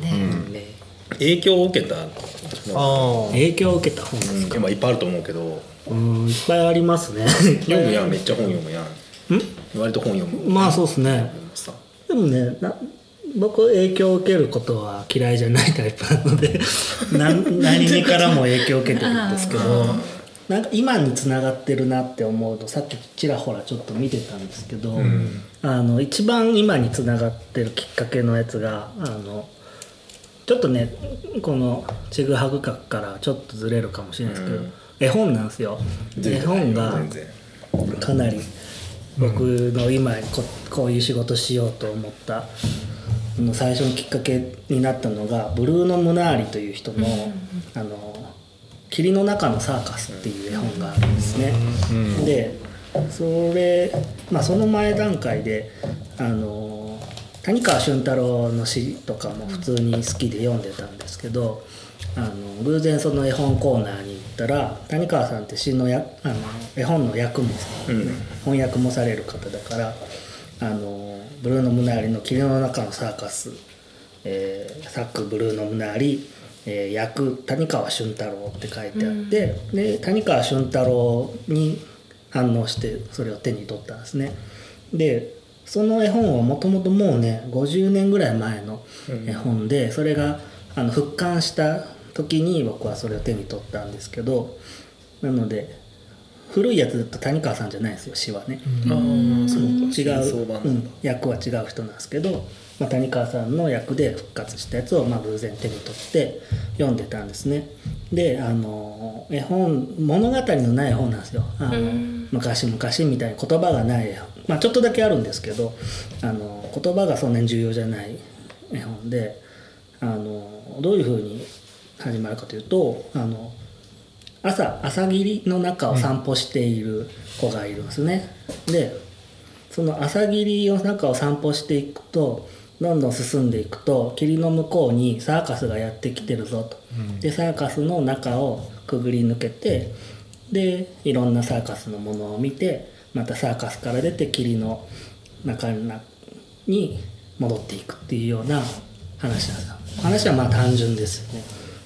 ね、ね影響を受けたあ影響を受けた本ですか？まあいっぱいあると思うけど。うんいっぱいありますね。読むやん。めっちゃ本読むやん。割と本読む。まあそうですね。さ。でもねな僕影響を受けることは嫌いじゃないタイプなので 何何にからも影響を受けてるんですけどなんか今につながってるなって思うとさっきちらほらちょっと見てたんですけど、あの一番今につながってるきっかけのやつがあのちょっとねこのちぐはぐ角からちょっとずれるかもしれないですけど、うん。絵本なんですよ。絵本がかなり僕の今ここういう仕事しようと思ったの最初のきっかけになったのがブルーノ・ムナーリという人の「あの霧の中のサーカス」っていう絵本があるんですね。でそれ、まあ、その前段階であの谷川俊太郎の詩とかも普通に好きで読んでたんですけどあの偶然その絵本コーナーに行ったら谷川さんって詩のやあの絵本の訳もさ、うん翻訳もされる方だからあのブルーノ・ムナーリの「霧の中のサーカス」えー作ブルーノ・ムナーリ、えー役谷川俊太郎って書いてあって、で谷川俊太郎に反応してそれを手に取ったんですね。でその絵本はもともともうね50年ぐらい前の絵本で、それがあの復刊した時に僕はそれを手に取ったんですけどなので古いやつだと谷川さんじゃないですよ詩はね。ああそうか。違真う、うん、役は違う人なんですけど、まあ、谷川さんの役で復活したやつをまあ偶然手に取って読んでたんですね。であの絵本物語のない絵本なんですよ。あの、昔々みたいに言葉がない絵本まあちょっとだけあるんですけどあの言葉がそんなに重要じゃない絵本であのどういうふうに始まるかというとあの朝朝霧の中を散歩している子がいるんですね、でその朝霧の中を散歩していくとどんどん進んでいくと霧の向こうにサーカスがやってきてるぞと、でサーカスの中をくぐり抜けてでいろんなサーカスのものを見てまたサーカスから出て霧の中に戻っていくっていうような話なんですよ。話はまあ単純ですよね。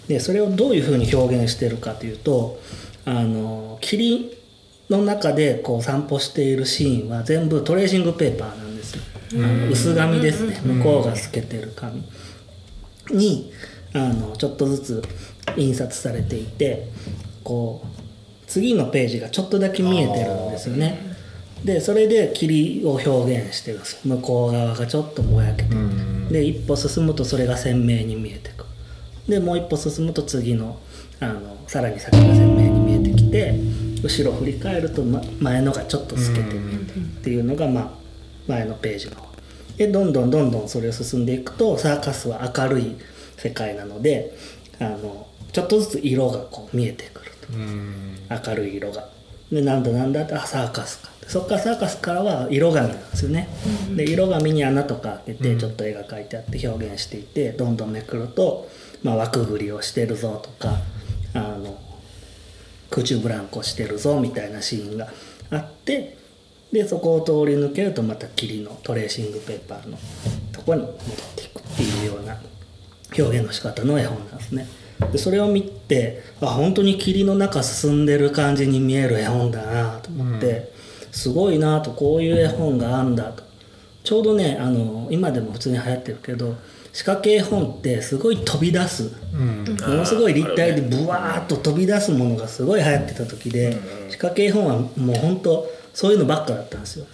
でそれをどういうふうに表現してるかというとあの霧の中でこう散歩しているシーンは全部トレーシングペーパーなんですよ。薄紙ですね。向こうが透けてる紙。にあのちょっとずつ印刷されていてこう次のページがちょっとだけ見えてるんですよねでそれで霧を表現してるんです。向こう側がちょっとぼやけて。で一歩進むとそれが鮮明に見えてく。るでもう一歩進むと次のあのさらに先が鮮明に見えてきて後ろ振り返ると、ま、前のがちょっと透けて見えてるっていうのが、まあ、前のページの方。でどんどんどんどんそれを進んでいくとサーカスは明るい世界なのであのちょっとずつ色がこう見えてくると。明るい色が。でなんだなんだってあサーカスかそっからサーカスからは色紙なんですよね、で色紙に穴とか開けてちょっと絵が描いてあって表現していてどんどんめくると、まあ、枠ぐりをしてるぞとかあの空中ブランコしてるぞみたいなシーンがあってでそこを通り抜けるとまた霧のトレーシングペーパーのとこに戻っていくっていうような表現の仕方の絵本なんですね。でそれを見てあ本当に霧の中進んでる感じに見える絵本だなと思って、すごいなとこういう絵本があんだと。ちょうどねあの今でも普通に流行ってるけど仕掛け絵本ってすごい飛び出す、ものすごい立体でブワーッと飛び出すものがすごい流行ってた時で、仕掛け絵本はもう本当そういうのばっかだったんですよ、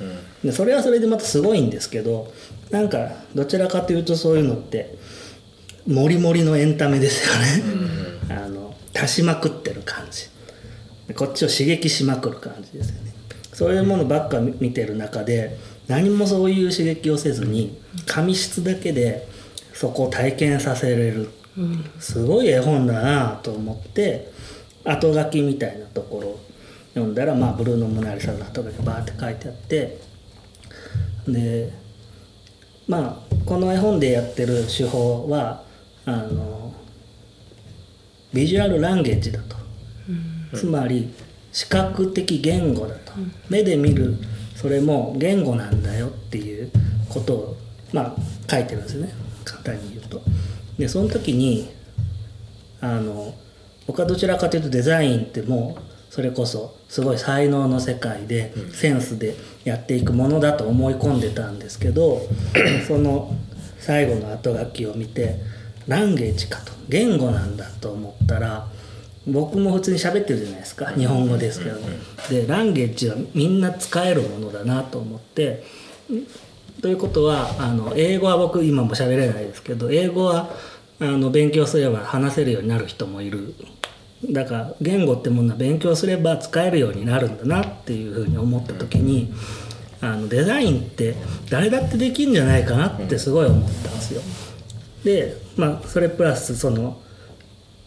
でそれはそれでまたすごいんですけどなんかどちらかというとそういうのってモリモリのエンタメですよね、あの足しまくってる感じ。こっちを刺激しまくる感じですよねそういうものばっか見てる中で何もそういう刺激をせずに紙質だけでそこを体験させれる、すごい絵本だなと思って後書きみたいなところを読んだら、まあ、ブルーノ・モナリサの後書きバーって書いてあってでまあこの絵本でやってる手法はあのビジュアルランゲージだと、つまり視覚的言語だと、目で見るそれも言語なんだよっていうことをまあ書いてるんですよね。簡単に言うと。でその時にあの僕はどちらかというとデザインってもうそれこそすごい才能の世界でセンスでやっていくものだと思い込んでたんですけど その最後の後書きを見てランゲージかと。言語なんだと思ったら僕も普通に喋ってるじゃないですか。日本語ですけど。でランゲージはみんな使えるものだなと思って。ということはあの英語は僕今も喋れないですけど英語はあの勉強すれば話せるようになる人もいる。だから言語ってものは勉強すれば使えるようになるんだなっていうふうに思った時にあのデザインって誰だってできるんじゃないかなってすごい思ったんですよ。でまあそれプラスその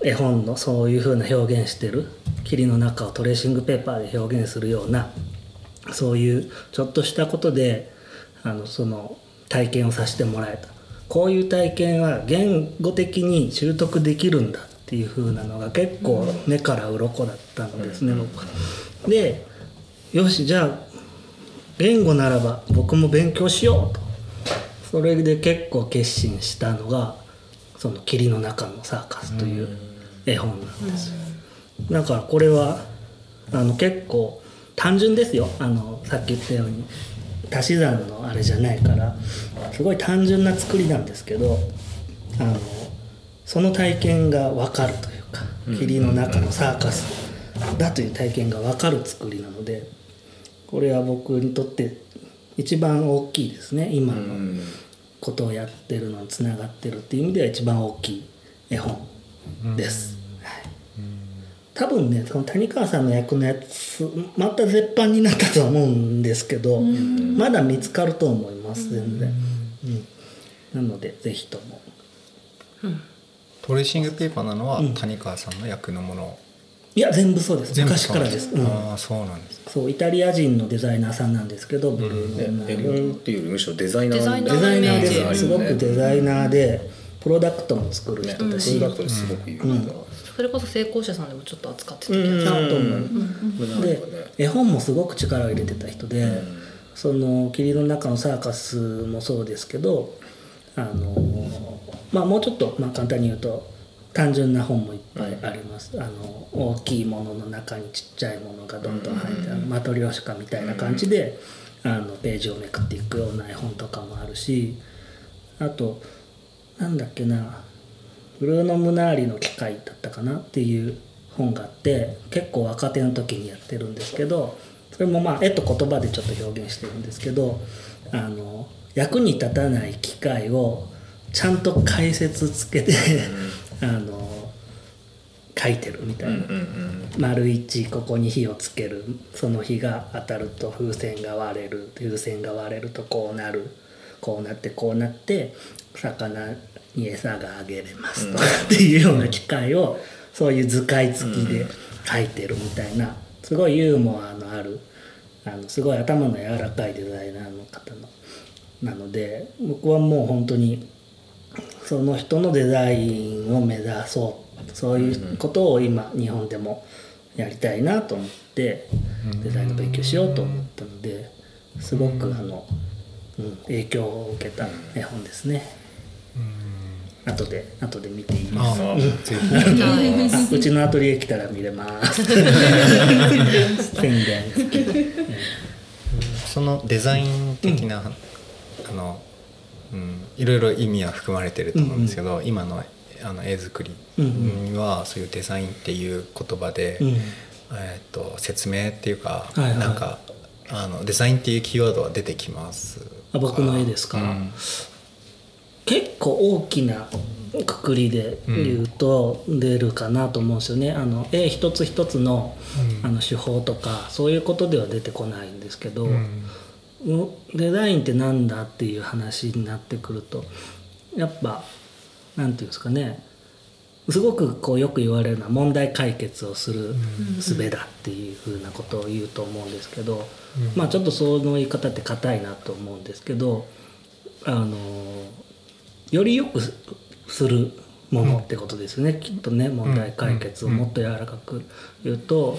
絵本のそういうふうな表現してる霧の中をトレーシングペーパーで表現するようなそういうちょっとしたことであのその体験をさせてもらえた。こういう体験は言語的に習得できるんだっていう風なのが結構目から鱗だったんですね、僕でよしじゃあ言語ならば僕も勉強しようと。それで結構決心したのがその「霧の中のサーカス」という絵本なんですよ。だからこれはあの結構単純ですよ。あのさっき言ったように足し算のあれじゃないからすごい単純な作りなんですけどあのその体験が分かるというか霧の中のサーカスだという体験が分かる作りなのでこれは僕にとって一番大きいですね。今のことをやってるのにつながってるっていう意味では一番大きい絵本です。多分ねその谷川さんの役のやつまた絶版になったとは思うんですけどまだ見つかると思います全然、うん、なのでぜひとも、うん。トレーシングペーパーなのは谷川さんの役のもの、うん、いや全部そうです。昔からです、うん、ああそうなんですそうイタリア人のデザイナーさんなんですけどブルーの、うん、っていうよりむしろデザイナーデザイナーですすごくデザイナーでプロダクトも作る人だし、ね、プロダクトすごく有名だ、それこそ成功者さんでもちょっと扱ってた気がする。と思う、で絵本もすごく力を入れてた人で、その霧の中のサーカスもそうですけどあのまあもうちょっと、まあ、簡単に言うと単純な本もいっぱいあります、あの大きいものの中にちっちゃいものがどんどん入って、マトリョーシカみたいな感じで、あのページをめくっていくような絵本とかもあるしあとなんだっけなブルーノ・ムナーリの機械だったかなっていう本があって結構若手の時にやってるんですけどそれもまあ絵と言葉でちょっと表現してるんですけどあの役に立たない機械をちゃんと解説つけてあの書いてるみたいな、丸1ここに火をつける。その火が当たると風船が割れる。風船が割れるとこうなる。こうなってこうなって魚に餌があげれますとかっていうような機械をそういう図解付きで書いてるみたいなすごいユーモアのあるあのすごい頭の柔らかいデザイナーの方のなので僕はもう本当にその人のデザインを目指そうそういうことを今日本でもやりたいなと思ってデザインの勉強しようと思ったのですごくあの、うん、影響を受けた絵本ですね。後で後で見ていいですか。う。ちのアトリエ来たら見れます。宣伝。そのデザイン的な、あのうん、いろいろ意味は含まれてると思うんですけど、うん。うん、今のあの絵作りにはそういうデザインっていう言葉で、うん、えーと、説明っていうか、はいはい、なんかあのデザインっていうキーワードは出てきますあ僕の絵ですか、うん、結構大きなくくりで言うと出るかなと思うんですよね。あの絵一つ一つのあの手法とかそういうことでは出てこないんですけど、デザインってなんだっていう話になってくるとやっぱ何て言うんですかねすごくこうよく言われるのは問題解決をする術だっていうふうなことを言うと思うんですけど、まあちょっとその言い方って硬いなと思うんですけどあのよりよくするものってことですね、きっとね問題解決をもっと柔らかく言うと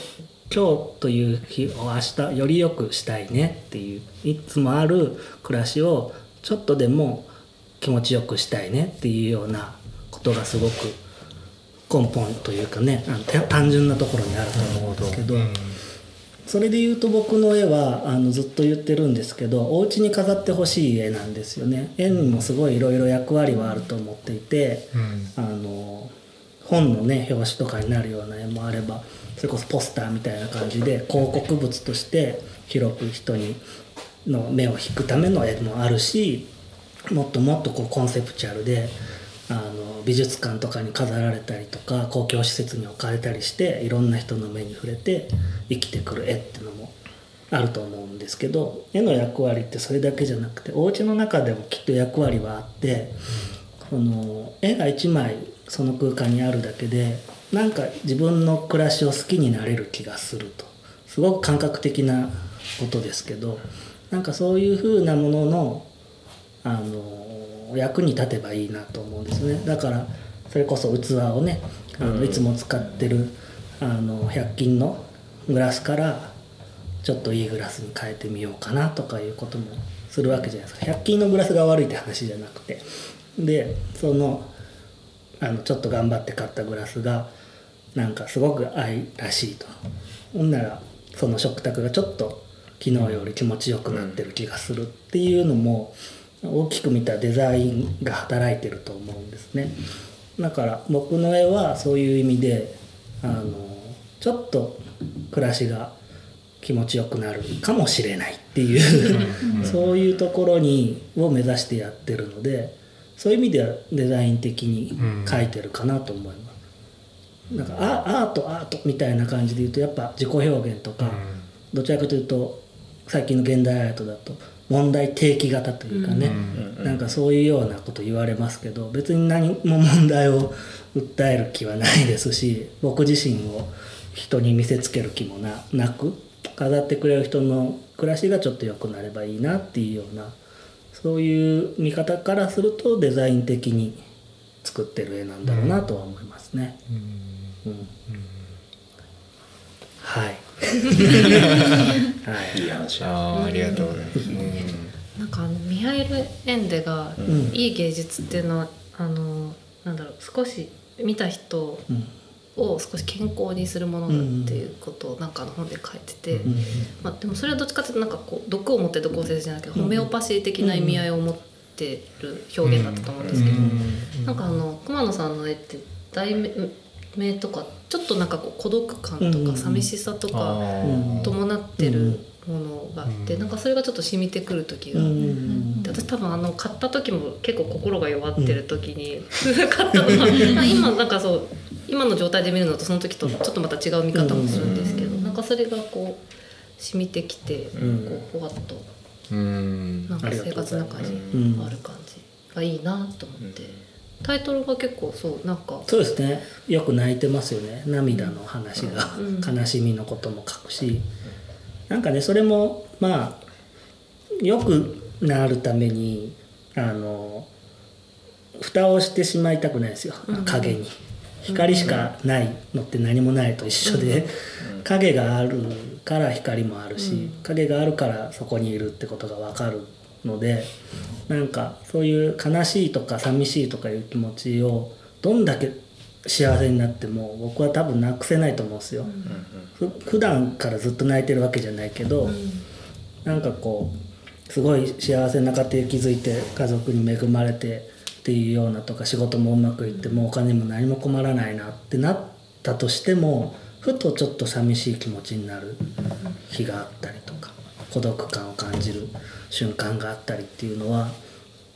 今日という日を明日より良くしたいねっていういつもある暮らしをちょっとでも気持ちよくしたいねっていうようなこことがすごく根本というかねあの単純なところにあると思うんですけど。それで言うと僕の絵はあのずっと言ってるんですけどお家に飾ってほしい絵なんですよね。絵にもすごいいろいろ役割はあると思っていて、うん、あの本のね表紙とかになるような絵もあればそれこそポスターみたいな感じで広告物として広く人にの目を引くための絵もあるしもっともっとこうコンセプチュアルであの美術館とかに飾られたりとか公共施設に置かれたりしていろんな人の目に触れて生きてくる絵っていうのもあると思うんですけど絵の役割ってそれだけじゃなくてお家の中でもきっと役割はあってこの絵が1枚その空間にあるだけでなんか自分の暮らしを好きになれる気がすると。すごく感覚的なことですけどなんかそういうふうなもののあの役に立てばいいなと思うんですね。だからそれこそ器をねあのいつも使ってるあの100均のグラスからちょっといいグラスに変えてみようかなとかいうこともするわけじゃないですか。100均のグラスが悪いって話じゃなくて。でそのあのちょっと頑張って買ったグラスがなんかすごく愛らしいと。ほんならその食卓がちょっと昨日より気持ちよくなってる気がするっていうのも大きく見たデザインが働いてると思うんですね。だから僕の絵はそういう意味であのちょっと暮らしが気持ちよくなるかもしれないっていうそういうところにを目指してやってるのでそういう意味ではデザイン的に描いてるかなと思います。なんかアートアートみたいな感じで言うとやっぱ自己表現とか、どちらかというと最近の現代アートだと問題提起型というかね、なんかそういうようなこと言われますけど別に何も問題を訴える気はないですし僕自身を人に見せつける気もななく飾ってくれる人の暮らしがちょっと良くなればいいなっていうようなそういう見方からするとデザイン的に作ってる絵なんだろうなとは思いますね。うん、うん、はい。はい。いい話あありがとうございます。なんかあのミハイル・エンデがいい芸術っていうのは、あのなんだろう少し見た人を少し健康にするものだっていうことをなんかの本で書いてて、まあ、でもそれはどっちかっていうとなんかこう毒を持って毒をせずじゃなくてホメオパシー的な意味合いを持ってる表現だったと思うんですけど、なんかあの熊野さんの絵って題名とかちょっとなんかこう孤独感とか寂しさとか伴ってるものがあって、なんかそれがちょっと染みてくる時があって、私多分あの買った時も結構心が弱ってる時に、買ったのが今なんかそう今の状態で見るのとその時とちょっとまた違う見方もするんですけど、なんかそれがこう染みてきて、こうふわっと、なんか生活の中にある感じがいいなと思って。タイトルが結構そうなんか。そうですね。よく泣いてますよね。涙の話が、悲しみのことも書くし。なんかねそれもまあよくなるためにあの蓋をしてしまいたくないですよ、影に。光しかないのって何もないと一緒で、影があるから光もあるし、影があるからそこにいるってことが分かるのでなんかそういう悲しいとか寂しいとかいう気持ちをどんだけ幸せになっても僕は多分なくせないと思うんですよ。ふ普段からずっと泣いてるわけじゃないけど、なんかこうすごい幸せな家庭築いて家族に恵まれてっていうようなとか仕事もうまくいってもお金も何も困らないなってなったとしてもふとちょっと寂しい気持ちになる日があったりとか孤独感を感じる瞬間があったりっていうのは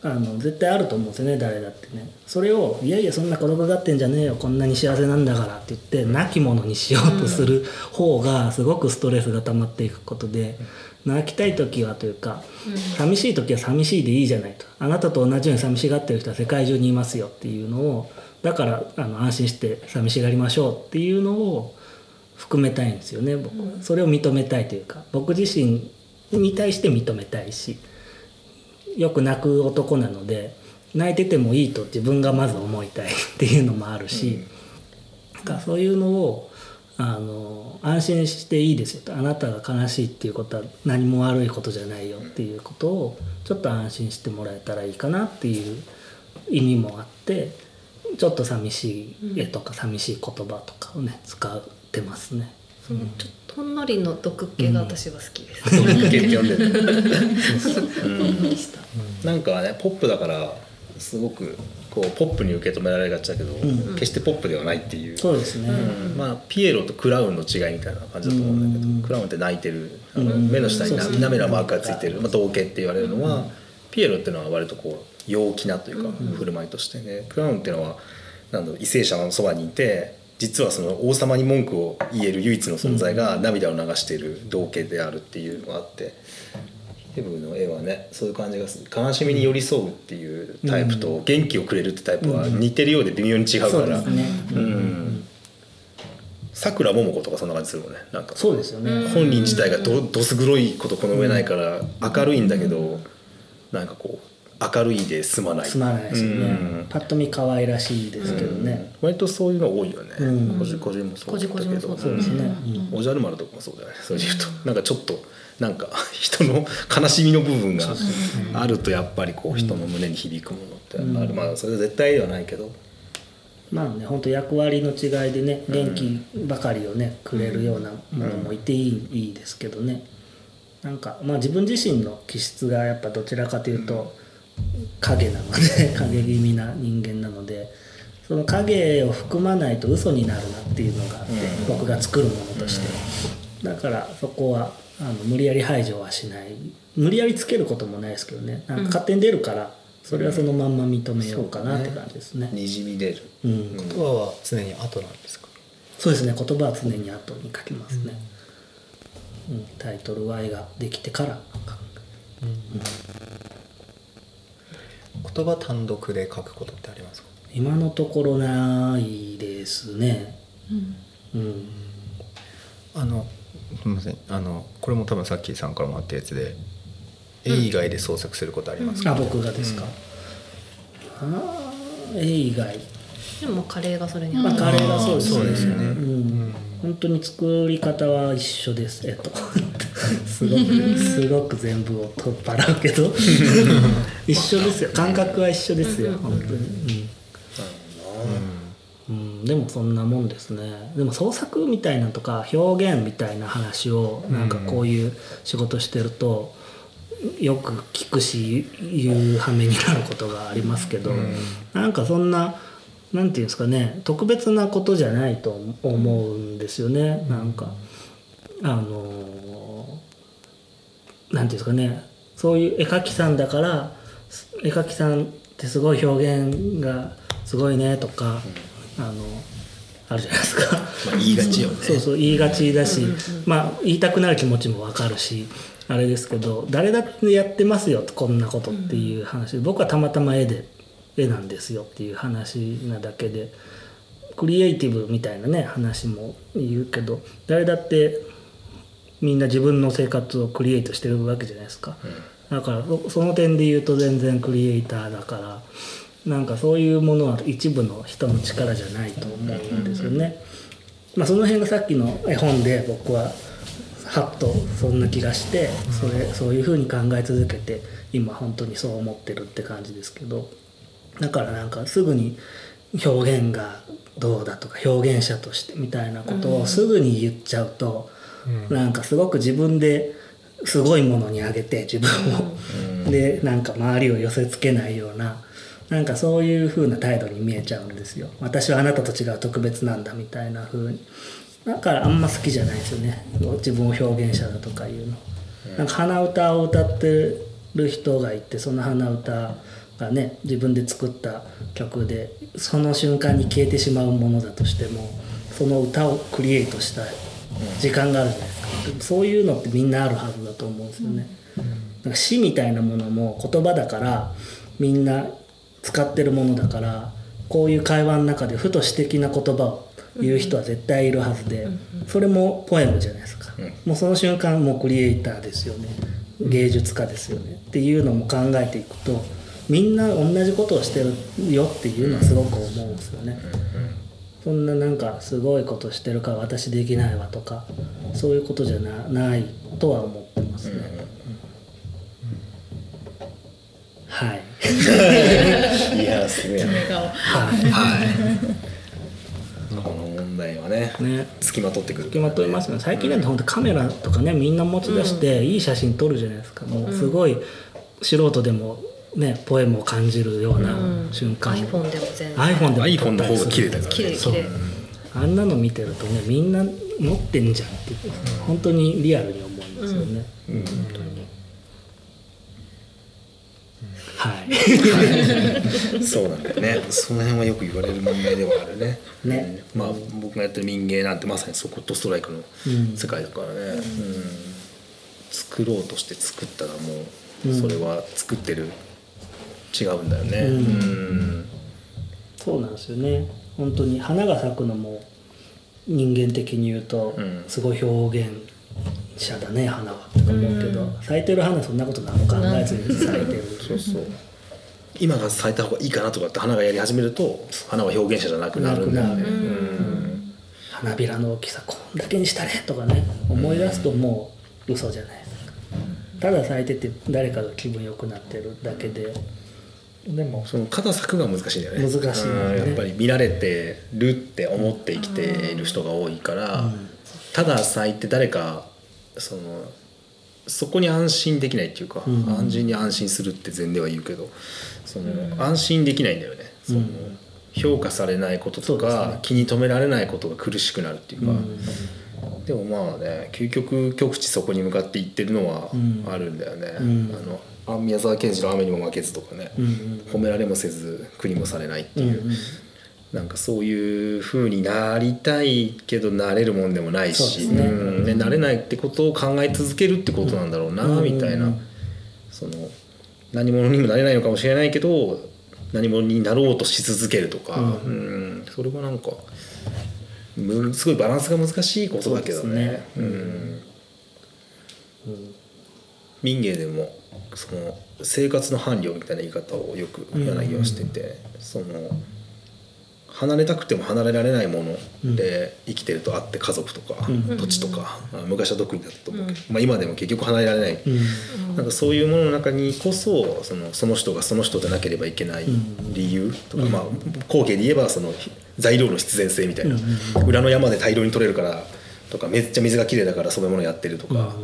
あの絶対あると思うんですよね誰だってね。それをいやいやそんな孤独がってんじゃねえよこんなに幸せなんだからって言って亡き者にしようとする方がすごくストレスが溜まっていくことで泣きたい時はというか寂しい時は寂しいでいいじゃないと。あなたと同じように寂しがってる人は世界中にいますよっていうのをだからあの安心して寂しがりましょうっていうのを含めたいんですよね僕は。それを認めたいというか僕自身に対して認めたいし。よく泣く男なので泣いててもいいと自分がまず思いたいっていうのもあるし、うん、そういうのをあの安心していいですよとあなたが悲しいっていうことは何も悪いことじゃないよっていうことをちょっと安心してもらえたらいいかなっていう意味もあってちょっと寂しい絵とか寂しい言葉とかをね使ってますね。そのちょっとほんのりの毒気が私は好きです。そういう系って呼んでる。なんかねポップだからすごくこうポップに受け止められがちだけど、ん。決してポップではないっていう。そうですね。うん。まあ、ピエロとクラウンの違いみたいな感じだと思うんだけど、うん。クラウンって泣いてるあのうん。目の下になそうそう涙マークがついてる、まあ、道化って言われるのは、ピエロっていうのは割とこう陽気なというか、振る舞いとしてね。クラウンっていうのはなんだろう為政者のそばにいて実はその王様に文句を言える唯一の存在が涙を流している道化であるっていうのがあって。ヘブの絵はねそういう感じがする悲しみに寄り添うっていうタイプと元気をくれるってタイプは似てるようで微妙に違うから、さくらももことかそんな感じするもんね。なんかそうですよね。本人自体がどどす黒いことこの上ないから明るいんだけどなんかこう明るいで済まない。つまらないですよね。うん。パッと見可愛らしいですけどね。割とそういうの多いよね。うん。個人個人もそうだったけど。そうですね。おじゃる丸とかもそうだよね。それで言うと。なんかちょっとなんか 人の悲しみの部分があるとやっぱりこう人の胸に響くものってある。まあそれは絶対ではないけど。まあね本当役割の違いでね元気ばかりをねくれるようなものもいていい,、いいですけどね。なんかまあ自分自身の気質がやっぱどちらかというと影なので 影気味な人間なのでその影を含まないと嘘になるなっていうのがあって、僕が作るものとして、だからそこはあの無理やり排除はしない。無理やりつけることもないですけどね。なんか勝手に出るからそれはそのまんま認めようかなって感じですね。にじみ出る。うん。言葉は常に後なんですか？そうですね。言葉は常に後に書きますね、うん。タイトル Y ができてから書く言葉単独で書くことってありますか？今のところないですね。うん。あのすみません。あのこれも多分さっきさんからもあったやつで絵以外で創作することありますか、あ僕がですか、あー絵以外でもカレーがそれにまあカレーがそうですね。ですよね。うん。本当に作り方は一緒です。えっとすごくすごく全部を取っ払うけど。一緒ですよ。感覚は一緒ですよ。本当に。うん、うん、でもそんなもんですね。でも創作みたいなとか表現みたいな話をなんかこういう仕事してるとよく聞くし言う羽目になることがありますけど、なんかそんななんていうんですかね特別なことじゃないと思うんですよね。なんかあのなんていうんですかねそういう絵描きさんだから絵描きさんってすごい表現がすごいねとか、あのあるじゃないですか。まあ言いがちよね。そうそう言いがちだし、まあ言いたくなる気持ちもわかるしあれですけど誰だってやってますよこんなことっていう話。で僕はたまたま絵で絵なんですよっていう話なだけでクリエイティブみたいなね話も言うけど誰だってみんな自分の生活をクリエイトしてるわけじゃないですか、だからそその点で言うと全然クリエイターだからなんかそういうものは一部の人の力じゃないと思うんですよね。まあ、その辺がさっきの絵本で僕ははっとそんな気がしてそれそういうふうに考え続けて今本当にそう思ってるって感じですけどだからなんかすぐに表現がどうだとか表現者としてみたいなことをすぐに言っちゃうと、なんかすごく自分ですごいものにあげて自分を、でなんか周りを寄せつけないようななんかそういう風な態度に見えちゃうんですよ。私はあなたと違う特別なんだみたいな風に。だからあんま好きじゃないですよね。自分を表現者だとかいうの。なんか鼻歌を歌ってる人がいてその鼻歌がね。自分で作った曲でその瞬間に消えてしまうものだとしてもその歌をクリエイトしたい。時間があるじゃないですか。そういうのってみんなあるはずだと思うんですよね、なんか詩みたいなものも言葉だからみんな使ってるものだからこういう会話の中でふと詩的な言葉を言う人は絶対いるはずでそれもポエムじゃないですか、もうその瞬間もうクリエイターですよね。芸術家ですよね。っていうのも考えていくとみんな同じことをしてるよっていうのはすごく思うんですよね。そんななんかすごいことしてるから私できないわとかそういうことじゃなないとは思ってますね。はい。いやすごいな。決め顔この問題はねね。付きまとってくる。付きまといますね。最近なんて本当カメラとかねみんな持ち出していい写真撮るじゃないですか。もうすごい素人でもねポエムを感じるような瞬間、iPhone でも全然。iPhone でも撮 iPhone の方が綺麗だからね。綺麗綺麗。あんなの見てるとねみんな持ってんじゃんって本当にリアルに思いますよね、うん。はい。そうなんだよね。その辺はよく言われる問題ではあるね。ね。うん。まあ僕がやってる民芸なんてまさにそことストライクのうん。世界だからね、うん。作ろうとして作ったらもううん。それは作ってる違うんだよね。うん。うん。そうなんですよね。本当に花が咲くのも人間的に言うとうん。すごい表現者だね花はとか思うけど、咲いてる花そんなこと何も考えずに咲いてる。そうそう。今が咲いた方がいいかなとかって花がやり始めると花は表現者じゃなくなるんだよね。花びらの大きさこんだけにしたねとかね思い出すともう嘘じゃないですか。ただ咲いてて誰かが気分良くなってるだけででもその肩咲くが難しいんだよね。難しいやっぱり見られてるって思って生きている人が多いから、ただ咲いて誰かそのそこに安心できないっていうか、うん。安心に安心するって前では言うけどその、安心できないんだよね。その、評価されないこととか、ね。気に留められないことが苦しくなるっていうか、でもまあね究極極地そこに向かっていってるのはうん。あるんだよね、うん。あのあ宮沢賢治の「雨にも負けず」とかね、うん褒められもせず苦にもされないっていう、うんうんなんかそういう風になりたいけどなれるもんでもないし、ね。うん。ねなれないってことを考え続けるってことなんだろうな、うんみたいな、うんその何者にもなれないのかもしれないけど何者になろうとし続けるとか、うんうん。それはなんかむすごいバランスが難しいことだけどね。そううん民芸でもその生活の伴侶みたいな言い方をよく柳はしてて、その離れたくても離れられないもので生きてるとあって家族とか、うん。土地とか、まあ昔は特にだったと思うけど、まあ、今でも結局離れられない、うん。なんかそういうものの中にこそそのその人がその人でなければいけない理由とか、まあ工芸で言えばその材料の必然性みたいな、裏の山で大量に取れるからとかめっちゃ水がきれいだから染め物やってるとか、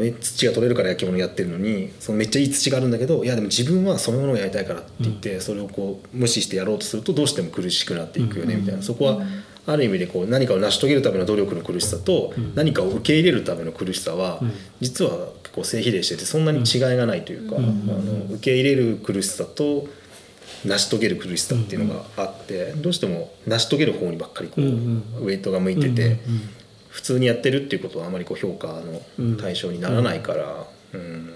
ね土が取れるから焼き物やってるのにそのめっちゃいい土があるんだけどいやでも自分は染め物をやりたいからって言って、それをこう無視してやろうとするとどうしても苦しくなっていくよねみたいな、そこはある意味でこう何かを成し遂げるための努力の苦しさと、何かを受け入れるための苦しさは、実は結構正比例しててそんなに違いがないというか、あの受け入れる苦しさと成し遂げる苦しさっていうのがあって、どうしても成し遂げる方にばっかりこう、ウェイトが向いてて、普通にやってるっていうことはあまりこう評価の対象にならないから、うん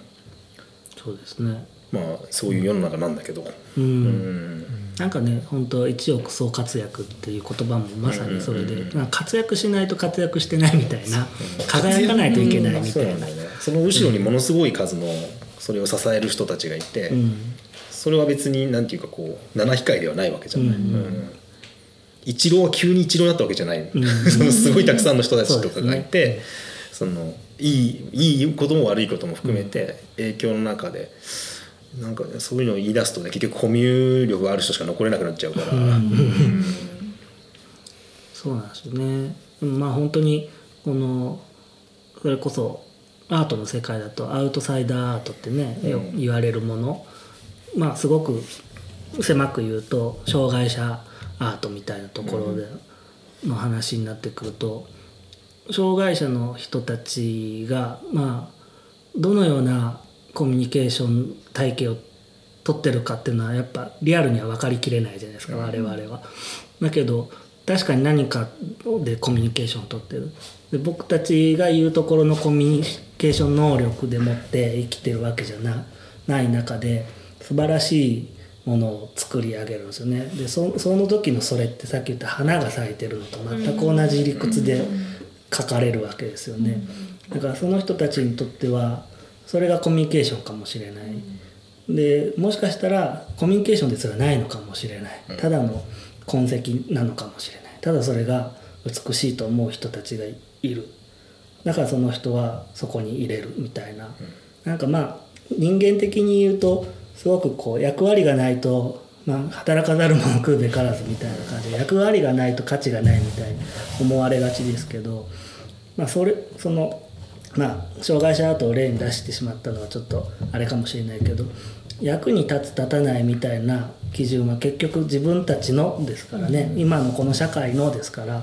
そうですね。まあそういう世の中なんだけど、うん、うん。なんかね本当一億総活躍っていう言葉もまさにそれで、なんか活躍しないと活躍してないみたいな輝かないといけないみたいな。そうなんだよね。その後ろにものすごい数のそれを支える人たちがいて、うん。それは別になんていうかこう七光ではないわけじゃない、うん一郎は急に一郎になったわけじゃない、そのすごいたくさんの人たちとかがいてそ、のいいいいことも悪いことも含めて影響の中でなんか、ね、そういうのを言い出すとね結局コミュ力がある人しか残れなくなっちゃうから、うん。そうなんですよね。うんまあ本当にこのそれこそアートの世界だとアウトサイダーアートってね、よく言われるもの。まあすごく狭く言うと障害者アートみたいなところでの話になってくると障害者の人たちがまあどのようなコミュニケーション体系を取ってるかっていうのはやっぱリアルには分かりきれないじゃないですか、我々は。だけど確かに何かでコミュニケーションを取ってるで僕たちが言うところのコミュニケーション能力でもって生きてるわけじゃなない中で素晴らしいものを作り上げるんですよね。でそその時のそれってさっき言った花が咲いてるのと全く同じ理屈で書かれるわけですよね。だからその人たちにとってはそれがコミュニケーションかもしれない。でもしかしたらコミュニケーションですらないのかもしれない。ただの痕跡なのかもしれない。ただそれが美しいと思う人たちがいる。だからその人はそこに入れるみたいな、なんかまあ人間的に言うとすごくこう役割がないとまあ、働かざる者食うべからずみたいな感じで役割がないと価値がないみたいに思われがちですけど、まあ、それそのまあ障害者アートを例に出してしまったのはちょっとあれかもしれないけど役に立つ立たないみたいな基準は結局自分たちのですからね、今のこの社会のですから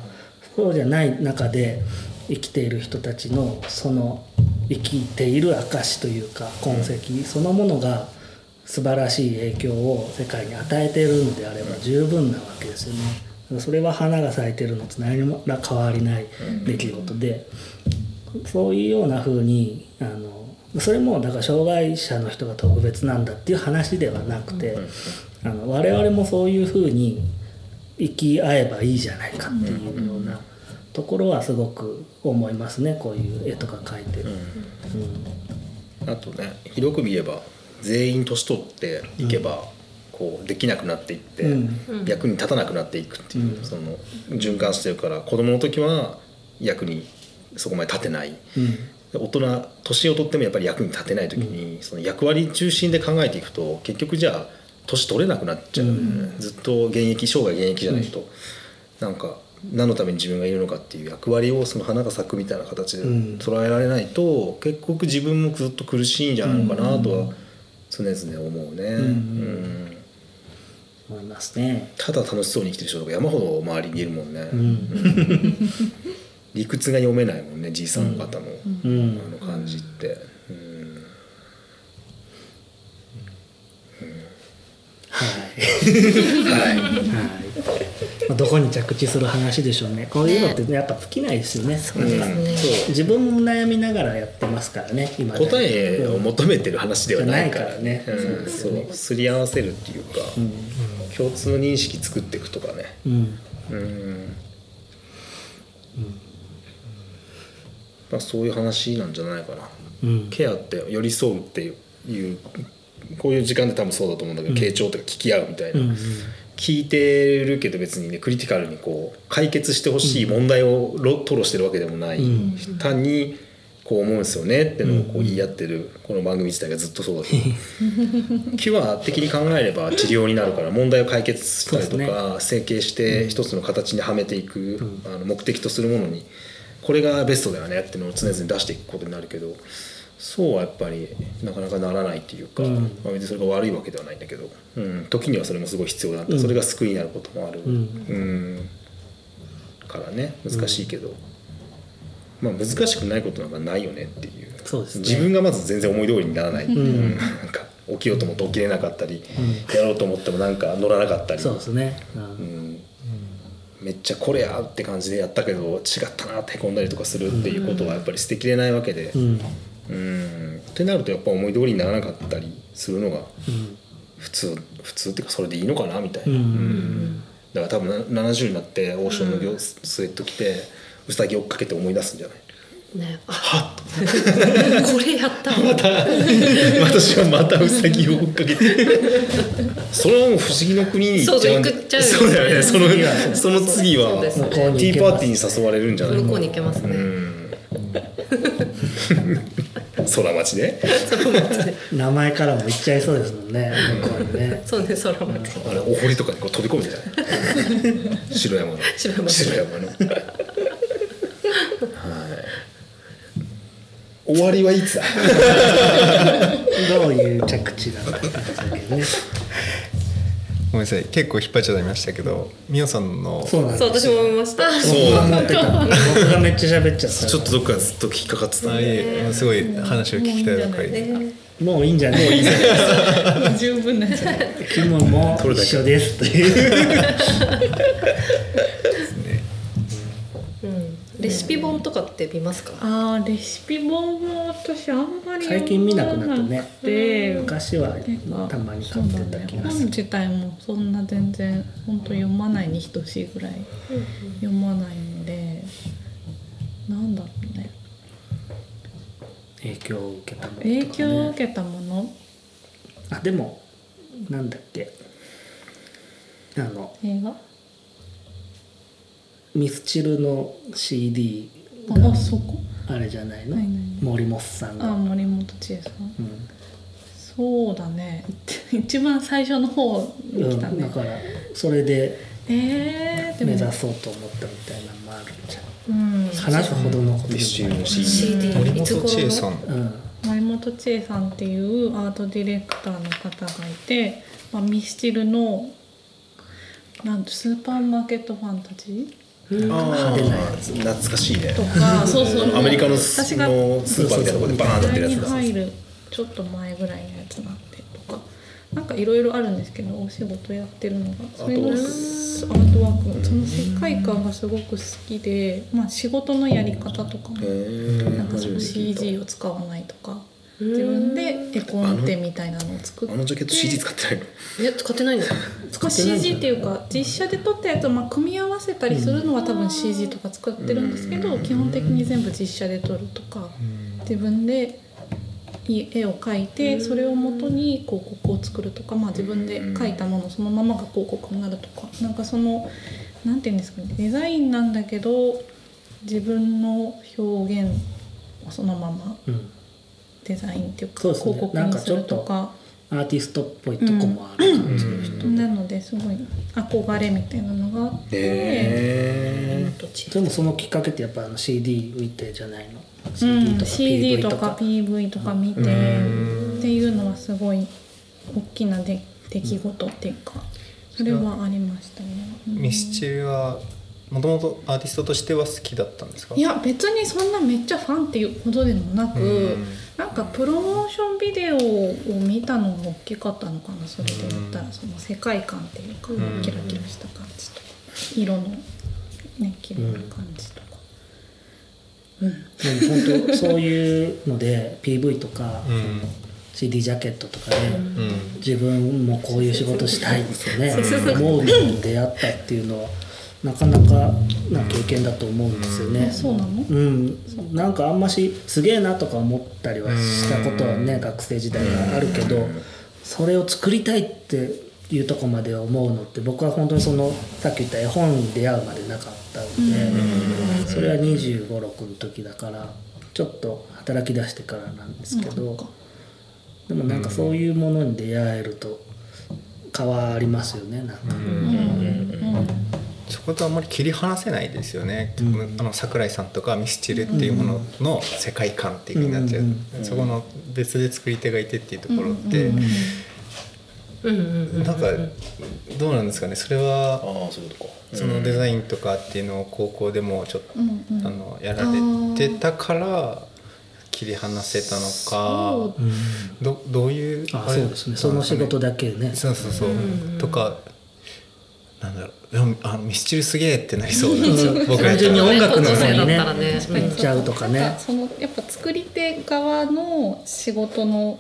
そうじゃない中で生きている人たちのその生きている証というか痕跡そのものが素晴らしい影響を世界に与えているのであれば十分なわけですよね。それは花が咲いてるのと何も変わりない出来事でそういうような風にあのそれもだから障害者の人が特別なんだっていう話ではなくてあの我々もそういう風に生き合えばいいじゃないかっていうようなところはすごく思いますねこういう絵とか描いてる。あとね広く言えば全員年取っていけば、こうできなくなっていって、うん。役に立たなくなっていくっていう、その循環してるから子供の時は役にそこまで立てない、うん。大人年を取ってもやっぱり役に立てない時に、その役割中心で考えていくと結局じゃあ年取れなくなっちゃう、ずっと現役生涯現役じゃないと、なんか何のために自分がいるのかっていう役割をその花が咲くみたいな形でうん。捉えられないと、結局自分もずっと苦しいんじゃないのかなとは常々思うね。うん思いますね。ただ楽しそうに生きてる人とか山ほど周りにいるもんね、うん。理屈が読めないもんねじいさん方の、うん。あの感じって、うんはい。はい。はい。まあ、どこに着地する話でしょうね。こういうのってねやっぱ尽きないですよね。そううん。そう。自分も悩みながらやってますからね今ね答えを求めてる話ではないから。ねうん。そうですり合わせるっていうか、うん。共通の認識作っていくとかね。うん。うん、まあ、そういう話なんじゃないかな。うん。ケアって寄り添うっていうこういう時間で多分そうだと思うんだけど、傾聴とか聞き合うみたいな、うん聞いてるけど別にねクリティカルにこう解決してほしい問題をろ吐露してるわけでもない、うん。単にこう思うんですよねってのをこう言い合ってる。この番組自体がずっとそうだと思 うキュア的に考えれば治療になるから問題を解決したりとか整形して一つの形にはめていく、あの目的とするものにこれがベストだよねっていうのを常々出していくことになるけどそうはやっぱりなかなかならないっていうか、うん。まあ、別にそれが悪いわけではないんだけど、うん、時にはそれもすごい必要だうん。それが救いになることもある、うん。うん。からね難しいけど、まあ難しくないことなんかないよねっていう。そうですね。自分がまず全然思い通りにならない、ん。うん。なんか起きようと思って起きれなかったり、やろうと思ってもなんか乗らなかったり。そうですね、ううん。ん。めっちゃこれやって感じでやったけど違ったなってへこんだりとかするっていうことはやっぱり捨てきれないわけで、うんうん。ってなるとやっぱ思い通りにならなかったりするのがうん。普通普通っていうかそれでいいのかなみたいな、うん。うん。だから多分な70になってオーションのギョスウェット着てうさぎ追っかけて思い出すんじゃない？ね。あ これやった。また私はまたウサギを追っかけて。それはもう不思議の国に行っちゃうんそう行っちゃうよそうだよね。その次は。その次はティーパーティーに誘われるんじゃない？向こうに行けますね。うん 空町で名前からも言っちゃいそうですもんね。向こうにね。そうね空まであれお堀とかにこう飛び込むんじゃない。白山の。白山。の白山の。はい。終わりはいつだ？どういう着地なのかですけどねごめんなさい。結構引っ張っちゃいましたけどみおさんのそうなんそうです私も思いました。そう僕が思ってた僕がめっちゃ喋っちゃった。ちょっとどっかずっと引っかかってたあいえ。もうすごい話を聞きたいばかり。でもういいんじゃない？もういいじゃない？十分なんじゃない？気分も一緒です。という本とかって見ますか？あーレシピ本も私あんまり最近見なくなったね。で昔はたまに買ってた気がする。本自体もそんな全然本当読まないに等しいぐらい読まないのでなんだろうね。影響を受けたものとか、影ね、響を受けたもの？あでもなんだっけ？あの映画？ミスチルの CD あそこあれじゃないの？ない。森本さんが、あ森本千恵さん。うん、そうだね。一番最初の方に来たね、うん、だからそれでえー、目指そうと思ったみたいなのもあるんじゃう？んん。話すほどのことミスチルのでもない CD CD いつ森本千恵さ頃んのうん。前本千恵さんっていうアートディレクターの方がいて、まあ、ミスチルのなんとスーパーマーケットファンタジーああ懐かしいね。とかそうそう。アメリカのス私がのスーパーみたいなところでバーンと時代に出るやつだ。入るちょっと前ぐらいのやつなんでとかなんかいろいろあるんですけどお仕事やってるのが。それがアートワーク。その世界観がすごく好きで、まあ、仕事のやり方とかもへなんかその CG を使わないとか自分で絵コンテみたいなのを作って。あのジャケット CG 使ってないの？え使ってないの？まあ CG っていうか実写で撮ったやつをまあ組み合わせたりするのは多分 CG とか使ってるんですけど基本的に全部実写で撮るとか自分でいい絵を描いてそれをもとに広告を作るとか、まあ、自分で描いたものそのままが広告になるとかなんかそのなんていうんですかねデザインなんだけど自分の表現をそのままうんデザインっていうか広告にするとか。アーティストっぽいとこもある感じの人。なのですごい憧れみたいなのがあって、へでもそのきっかけってやっぱあの CD 見てじゃないの？う CD ん、とか CD PV とかとか。PV とか見てっていうのはすごい大きな出出来事っていうかそれはありましたね。うん。ミスチルはもともとアーティストとしては好きだったんですか？いや別にそんなめっちゃファンっていうほどでもなく、うん。なんかプロモーションビデオを見たのが大きかったのかなそれで言ったらその世界観っていうか、うん。キラキラした感じとか色のね綺麗な感じとか。うん。でも本当そういうので PV とかうん。CD ジャケットとかでうん。自分もこういう仕事したいってね思うのに出会ったっていうのはなかなかな経験だと思うんですよね。え。そうなの？うん、なんかあんましすげえなとか思ったりはしたことはね学生時代はあるけどそれを作りたいっていうとこまで思うのって僕は本当にそのさっき言った絵本に出会うまでなかったのでそれは2 5 6の時だからちょっと働き出してからなんですけどでもなんかそういうものに出会えると変わりますよねなんか。そことあんまり切り離せないですよね、うん。あの桜井さんとかミスチルっていうものの世界観っていうふうになっちゃう、うんそこの別で作り手がいてっていうところって、うんなんかどうなんですかね。それはそのデザインとかっていうのを高校でもちょっと、うんうん。あのやられてたから切り離せたのか。どどういうあそうですね。その仕事だけね。そうそうそう、うん。とかなんだろう。いやあミスチルすげえってなりそうなんですよ。僕ら単純に音楽の方にね行っちゃうとかねかそのやっぱ作り手側の仕事の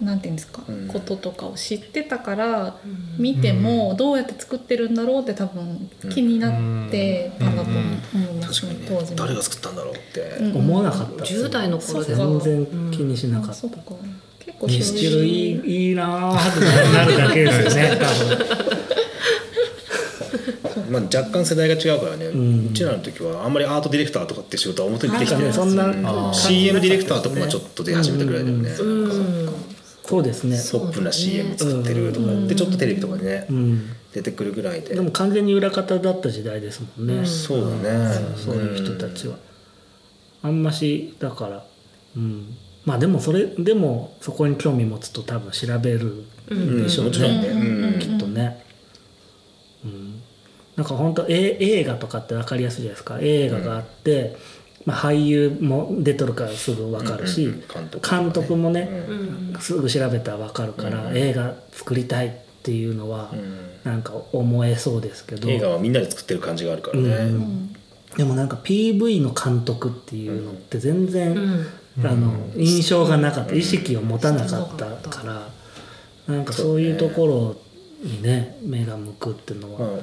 なんていう。んですか、う。んこととかを知ってたから見てもどう。やって作ってるんだろう。って多分気になってたんだと思う。んですね確かにね当時も誰が作ったんだろう。って、う。ん思わなかったです10代の頃で全然気にしなかったあそっか結構ミスチルいいいいなーってなるだけですよねまあ、若干世代が違うからね、ん。うちらの時はあんまりアートディレクターとかって仕事は表に出てきて多分ねそんな CM ディレクターとかもちょっと出始めたぐらいだよね、そうですね。ポップな CM 作ってるとかってちょっとテレビとかでね、うん。出てくるぐらいで。でも完全に裏方だった時代ですもんね、そうだね、そういう人たちは、あんましだからうん。まあでもそれでもそこに興味持つと多分調べるうんでしょうもちろんね、ね、うん。きっとね、うん、なんか本当え映画とかって分かりやすいじゃないですか。映画があって、まあ、俳優も出とるからすぐ分かるし、うんうん監督監督もね、うんすぐ調べたら分かるから、映画作りたいっていうのは、うん。なんか思えそうですけど。映画はみんなで作ってる感じがあるからね、うん。でもなんか PV の監督っていうのって全然、うん。あの印象がなかった。意識を持たなかったからなんかそういうところにね目が向くっていうのは、まあ、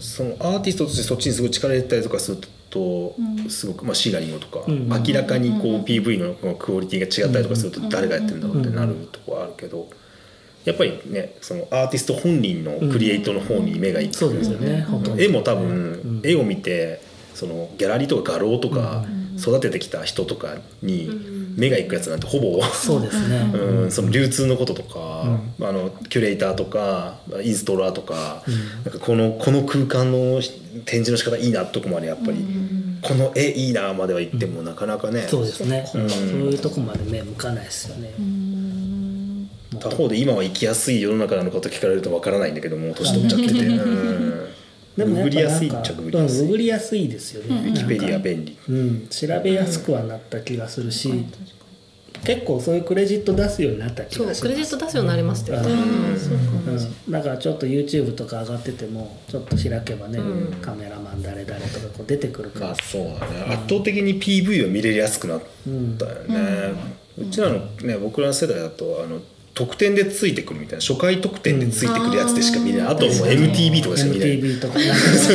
そのアーティストとしてそっちにすごい力入れたりとかすると、すごく、まあ、シーガリンゴとか、うん明らかにこう PV のクオリティが違ったりとかすると誰がやってるんだろうってなるとこはあるけどやっぱりねそのアーティスト本人のクリエイトの方に目がいく、そうですよね、絵も多分、絵を見てそのギャラリーとか画廊とか、育ててきた人とかに目がいくやつなんてほぼ、そうですね、うん、その流通のこととか、あのキュレーターとかインストーラーとか,、なんかこのこの空間の展示の仕方いいなとこまでやっぱり、この絵いいなまでは言ってもなかなかね、そうですね、うん。そういうとこまで目向かないですよね、他方で今は生きやすい世の中なのかと聞かれるとわからないんだけども年取っちゃってて、うん、でもググりやすいっちゃググりやすい、うんググりやすいですよね、ウィキペディア便利。うん、調べやすくはなった気がするし、結構そういうクレジット出すようになった気そうがします。クレジット出すようになりましたよね。うん。だからちょっと YouTube とか上がっててもちょっと開けばね、うん。カメラマン誰々とかこう出てくるから、まあそうだね。圧倒的に PV を見れやすくなったよね、うちらのね僕らの世代だとあの特典でついてくるみたいな初回特典でついてくるやつでしか見れない、あともう MTV とかしか見れない。MTV とかなん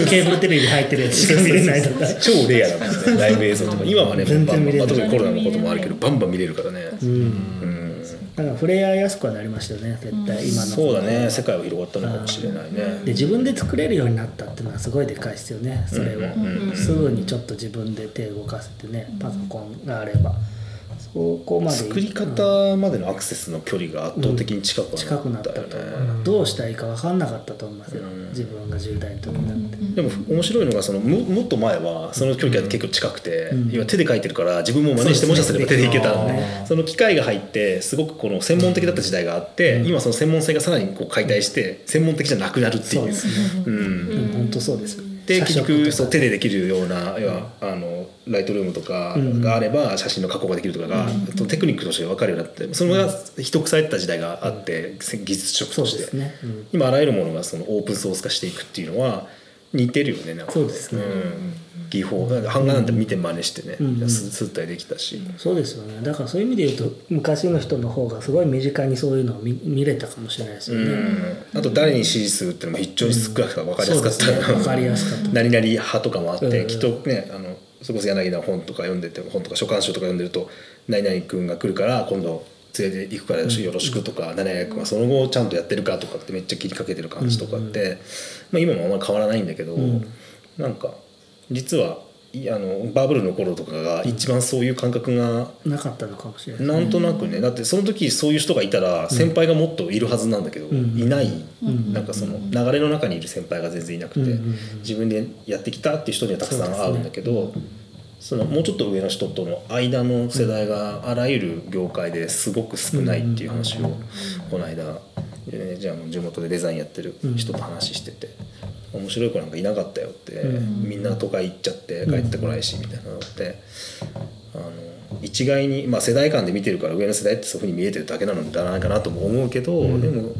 かケーブルテレビ入ってるやつしか見れないとか。超レアなんですねライブ映像とか。今はね全バンバン、まあ、然見れない。特にコロナのこともあるけどバンバン見れるからね。うん、だから触れ合いやすくはなりましたよね絶対今の。そうだね。世界は広がったのかもしれないね。で自分で作れるようになったっていうのはすごいでかいですよねそれを、すぐにちょっと自分で手動かせてねパソコンがあればそこまで作り方までのアクセスの距離が圧倒的に近く近くなったはなったよと思う、ね、どうしたらいいか分かんなかったと思いますよ、自分が10代の時なんて、でも面白いのがそのももっと前はその距離が結構近くて、要は手で書いてるから自分も真似して模写すれば手でいけたのねその機械が入ってすごくこの専門的だった時代があって、今その専門性がさらにこう解体して専門的じゃなくなるっていう。そうですね。うん。本当そうですよで結局そう手でできるような要はあのライトルームとかがあれば写真の加工ができるとかが、とテクニックとして分かるようになってそれが秘匿されてた時代があって、技術職として、ね、うん。今あらゆるものがそのオープンソース化していくっていうのは似てるよねなんか。そうですね。ん。技法。版画なんて見て真似してね、うんすすったりできたし、そうですよね。だからそういう意味で言うと昔の人の方がすごい身近にそういうのを見見れたかもしれないですよね、うん。あと誰に指示するっていうのも非常に少なくて分かりやすかった、そうですね。分かりやすかった。何々派とかもあって、うん。きっとねあのそれこそ柳の本とか読んでて本とか書簡書とか読んでると「何々君が来るから今度連れて行くからよろしく」とか「何々君はその後ちゃんとやってるか」とかってめっちゃ切りかけてる感じとかって、まあ、今もあんまり変わらないんだけど、なんか実はいあのバブルの頃とかが一番そういう感覚がなかったのかもしれない。なんとなくね。だってその時そういう人がいたら先輩がもっといるはずなんだけど、いない、なんかその流れの中にいる先輩が全然いなくて、自分でやってきたっていう人にはたくさん会うんだけどそのもうちょっと上の人との間の世代があらゆる業界ですごく少ないっていう話をこの間、えーじゃあもう地元でデザインやってる人と話してて。面白い子なんかいなかったよって、みんな都会行っちゃって帰ってこないしみたいなのってあの一概に、まあ、世代間で見てるから上の世代ってそういうふうに見えてるだけなのではないかなとも思うけど、でも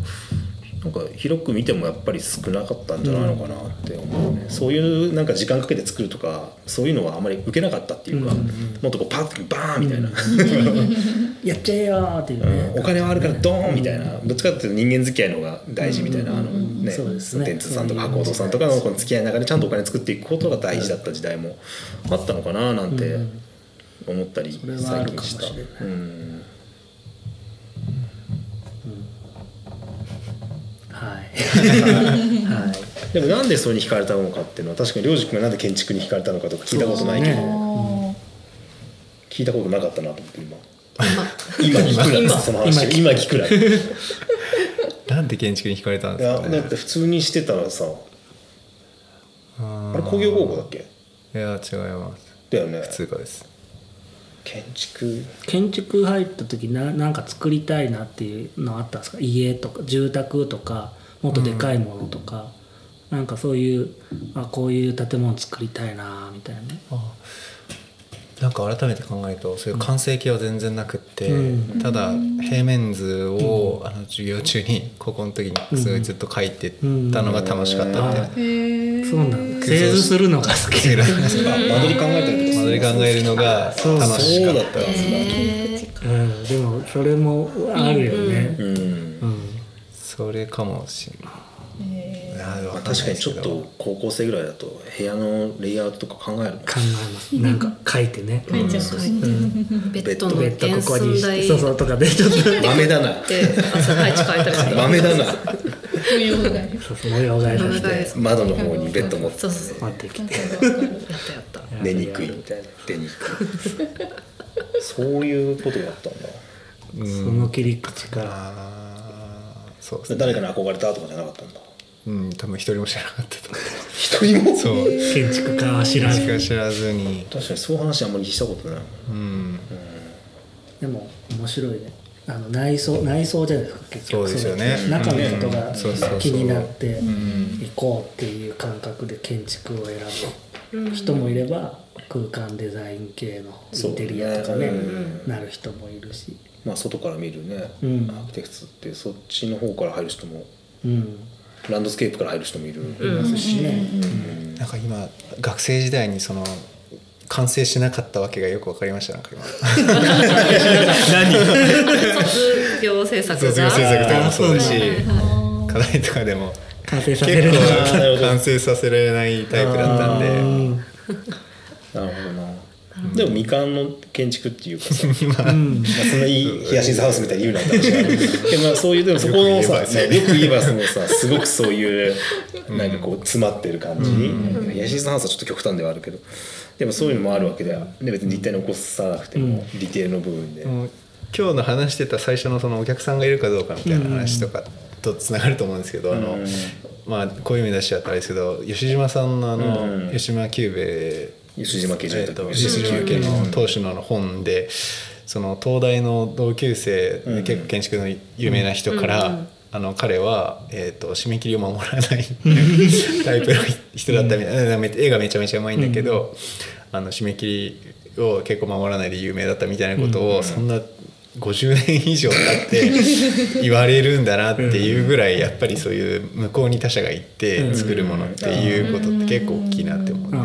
なんか広く見てもやっぱり少なかったんじゃないのかなって思うね、そういうなんか時間かけて作るとかそういうのはあまり受けなかったっていうか、もっとこうパッとバーンみたいな、やっちゃえよーっていうね、うんお金はあるからドーンみたいな。どっちかっていうと人間付き合いの方が大事みたいな、あのね電通さん。とか博報堂さんとかのこの付き合いの中でちゃんとお金作っていくことが大事だった時代もあったのかななんて思ったり最近した。うんはい。はい。でもなんでそれに惹かれたのかっていうのは確かに良二君がなんで建築に惹かれたのかとか聞いたことないけど、ね聞いたことなかったなと思って今。今今聞くなその話。今聞く。ないな。んで建築に惹かれたんですやかね。だって普通にしてたらさああれ工業高校だっけ？いや違います。だよね。普通科です建築？建築入った時ななんか作りたいなっていうのあったんですか？家とか住宅とかもっとでかいものとか、なんかそういうあこういう建物作りたいなみたいなねなんか改めて考えるとそういう完成形は全然なくって、うん。ただ平面図を、あの授業中に高校の時にすごいずっと書いてたのが楽しかったみたいな、そうなんだ。製図するのが好き。間取り考えたりとか取り考えるのが楽しかっそうだったんですね。うん、でもそれもあるよね。うん。うん、それかもしれない確かにちょっと高校生ぐらいだと部屋のレイアウトとか考えるの。考えます。なんか書いてね、書いちゃうベッドのベッド原ここにしてそうそうとかでちょっと豆だなで朝配置変えたりする豆だな模様替え。そうそう模様替えさせて。窓の方にベッド持ってそうそう持ってきて。やったやった寝にくいみたいな。出にくい。そういうことがあったんだ。その切り口から。そう誰かに憧れたとかじゃなかったんだうん多分一人も知らなかったと思一人も？うそう。建築家は知らず。しか知らずに。確かにそういう話あんまりしたことない。うん。でも面白いね。あの内装内装じゃないですか結局。そうですよね。その中のことがうんそうそうそう気になってん。行こうっていう感覚で建築を選ぶ人もいれば空間デザイン系のインテリアとかねそうね。なる人もいるし。まあ外から見るね、うん。アーキテクツってそっちの方から入る人もうんランドスケープから入る人もいる、いますし。ねなんか今学生時代にその完成しなかったわけがよくわかりましたなんか今。卒業制作が？卒業制作とかもそうだしあ課題とかでも完成さ結せれなかったな。るほど構完成させられないタイプだったんで。うんなるほどなでも未完の建築っていうかさ、うん。まあ、そんないいヒヤシンスハウスみたいに言うなんて話があるでもまあそういうでもそこのさよく言えばそのさすごくそういうなんかこう詰まってる感じ、ヒヤシンスハウスはちょっと極端ではあるけど。でもそういうのもあるわけで、で別に立体残さなくても、ディテールの部分で、もう今日の話してた最初のそのお客さんがいるかどうかみたいな話とかとつながると思うんですけど、あのうん。まあこういう意味出しちゃったらあれですけど吉島さんのあの、うん。吉島久兵衛吉島家住宅えーと吉島家の当主の本でその東大の同級生うん。で結構建築の有名な人から、うん。うん。あの彼は、えー、と締め切りを守らない タイプの人だったみたいな、め絵がめちゃめちゃうまいんだけど、あの締め切りを結構守らないで有名だったみたいなことを、そんな50年以上経って 言われるんだなっていうぐらいやっぱりそういう向こうに他者が行って作るものっていうことって結構大きいなって思うんで。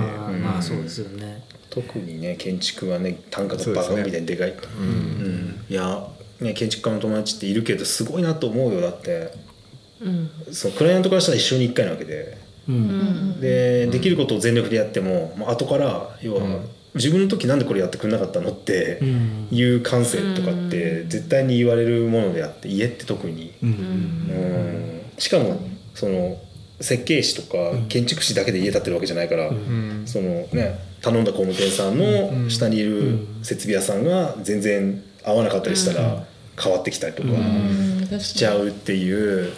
あーまあそうですよね。特にね建築はね単価がバカみたいにでかいと。うん。いや、ね、建築家の友達っているけどすごいなと思うよだって。うん。そのクライアントからしたら一生に一回なわけで。うん。でできることを全力でやっても、まあ後から要は、自分の時なんでこれやってくれなかったのってうん。いう感性とかって絶対に言われるものであって家って特に、うん。うん。しかもその設計士とか建築士だけで家建ってるわけじゃないから、うん。そのね頼んだ工務店さんの下にいる設備屋さんが全然合わなかったりしたら変わってきたりとかうん。しちゃうっていう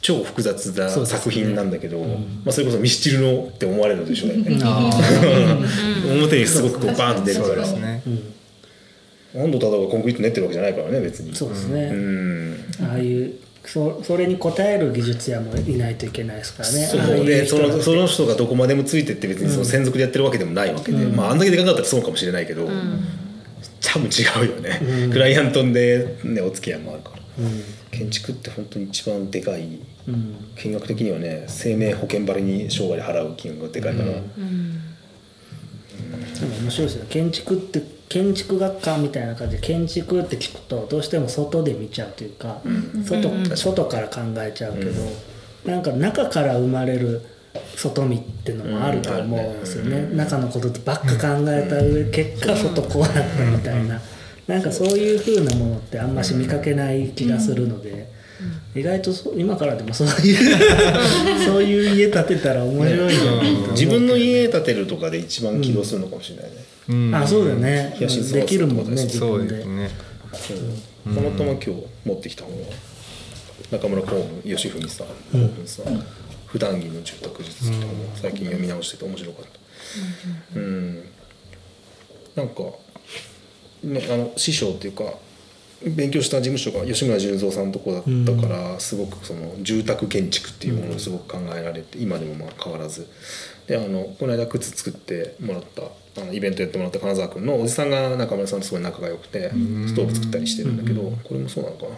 超複雑な作品なんだけど、まあ、それこそミスチルのって思われるでしょうね。あ 表にすごくこうバーンと出るから。ね。温度ただがコンクリート練ってるわけじゃないからね別に。そうですうねん。ああいうそそれに応える技術屋もいないといけないですからね。そうでそのその人がどこまでもついてって別にその専属でやってるわけでもないわけで、まああんだけでかかったらそうかもしれないけど、多分違うよね、うん。クライアントで、ね、お付き合いもあるから。うん。建築って本当に一番でかい。うん。金額的にはね生命保険張りに生涯で払う金額がでかいから、うん。でも面白いですよ。建築って建築学科みたいな感じで建築って聞くとどうしても外で見ちゃうというか、外外から考えちゃうけど、なんか中から生まれる外見っていうのもあると思うんですよね、中のことばっか考えた上、結果外こうなったみたいな、なんかそういう風なものってあんまし見かけない気がするので、意外とそ今からでもそういう そういう家建てたら面白いんじゃないかと思う自分の家建てるとかで一番起動するのかもしれないね、うん。あそうだよね。できるもんね自そう分で。ですね。うん。たまたま今日持ってきた本は中村公文義文さん公文さん。普段着の住宅術って本を最近読み直してて面白かった。うん。なんかねあの師匠っていうか勉強した事務所が吉村純三さんのとこだったから、すごくその住宅建築っていうものをすごく考えられて、今でもまあ変わらず。であのこの間靴作ってもらったあのイベントやってもらった金沢君のおじさんが中村さんとすごい仲が良くてストーブ作ったりしてるんだけど、これもそうなのかな？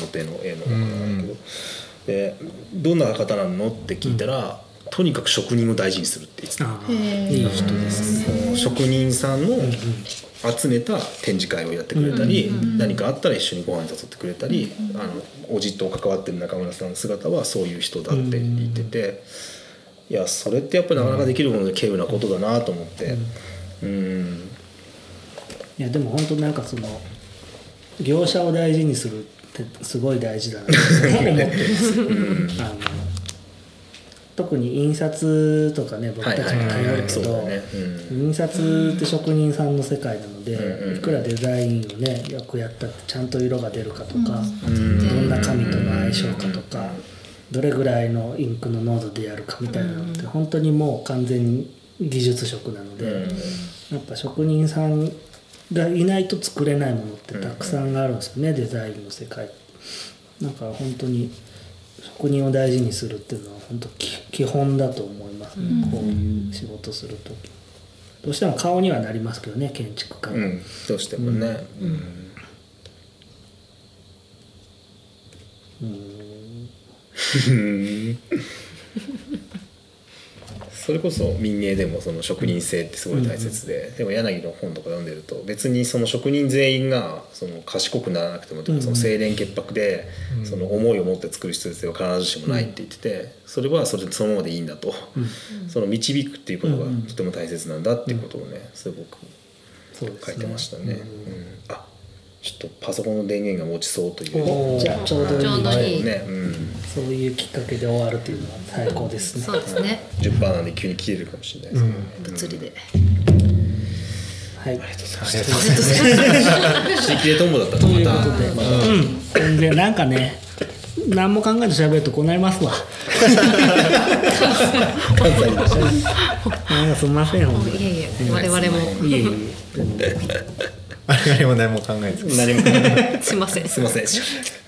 表の絵の中なんだけど、でどんな方なの？って聞いたら、とにかく職人を大事にするって言ってた。いい人です職人さんの集めた展示会をやってくれたり、何かあったら一緒にご飯に誘ってくれたり、あのおじと関わってる中村さんの姿はそういう人だって言ってて、いやそれってやっぱりなかなかできるもので稀有なことだなと思って。うん。いやでも本当なんかその業者を大事にするってすごい大事だなと思ってます。あの特に印刷とかね僕たちも頼るけど印刷って職人さんの世界なのでいくらデザインをねよくやったってちゃんと色が出るかとかうん。どんな紙との相性かとかどれぐらいのインクの濃度でやるかみたいなのって本当にもう完全に技術職なのでやっぱ職人さんがいないと作れないものってたくさんあるんですよねデザインの世界。だから本当に職人を大事にするっていうのは本当き基本だと思います。ね、こういう仕事する時。どうしても顔にはなりますけどね建築家。は、うん。どうしてもね。うん。うんそれこそ民芸でもその職人性ってすごい大切で、でも柳の本とか読んでると別にその職人全員がその賢くならなくても、その清廉潔白で、その思いを持って作る必要性は必ずしもないって言っててそれはそれそのままでいいんだと、その導くっていうことがとても大切なんだっていうことをねすごく書いてましたね。うん。あちょっとパソコンの電源が落ちそうというおじゃあちょうどいい。ちょうどいいね、うん、そういうきっかけで終わるっていうのは最高ですね。そうですね。10%なんで急に切れるかもしれないですけどね。物理で。はい。ありがとうございました。シーキレトンボだったらというまたことで、うん、全然なんかね何も考えず喋るとこうなりますわ。関西に出したなんかすみません本当に。いえいえ我々も。いえいえ。我々も何も考えず何も考えす。いません。すみません。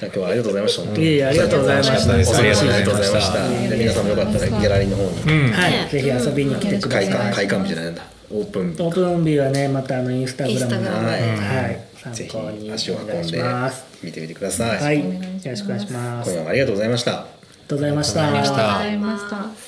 今日はありがとうございました。本当に。いえいえありがとうございました。お忙しいありがとうございましあた。で皆さんもよかったらギャラリーの方に。うん。はい、ぜひ遊びに来てください。開館開館日じゃないんだ。オープン。オープン日はねまたあのインスタグラムインスタグラム。はい、参ぜ考にひ足をお願いし運んでます見てみてください。はい、今よろしくお願いします。あり夜もあり。がとうございました。ありがとうございました。ありがとうございました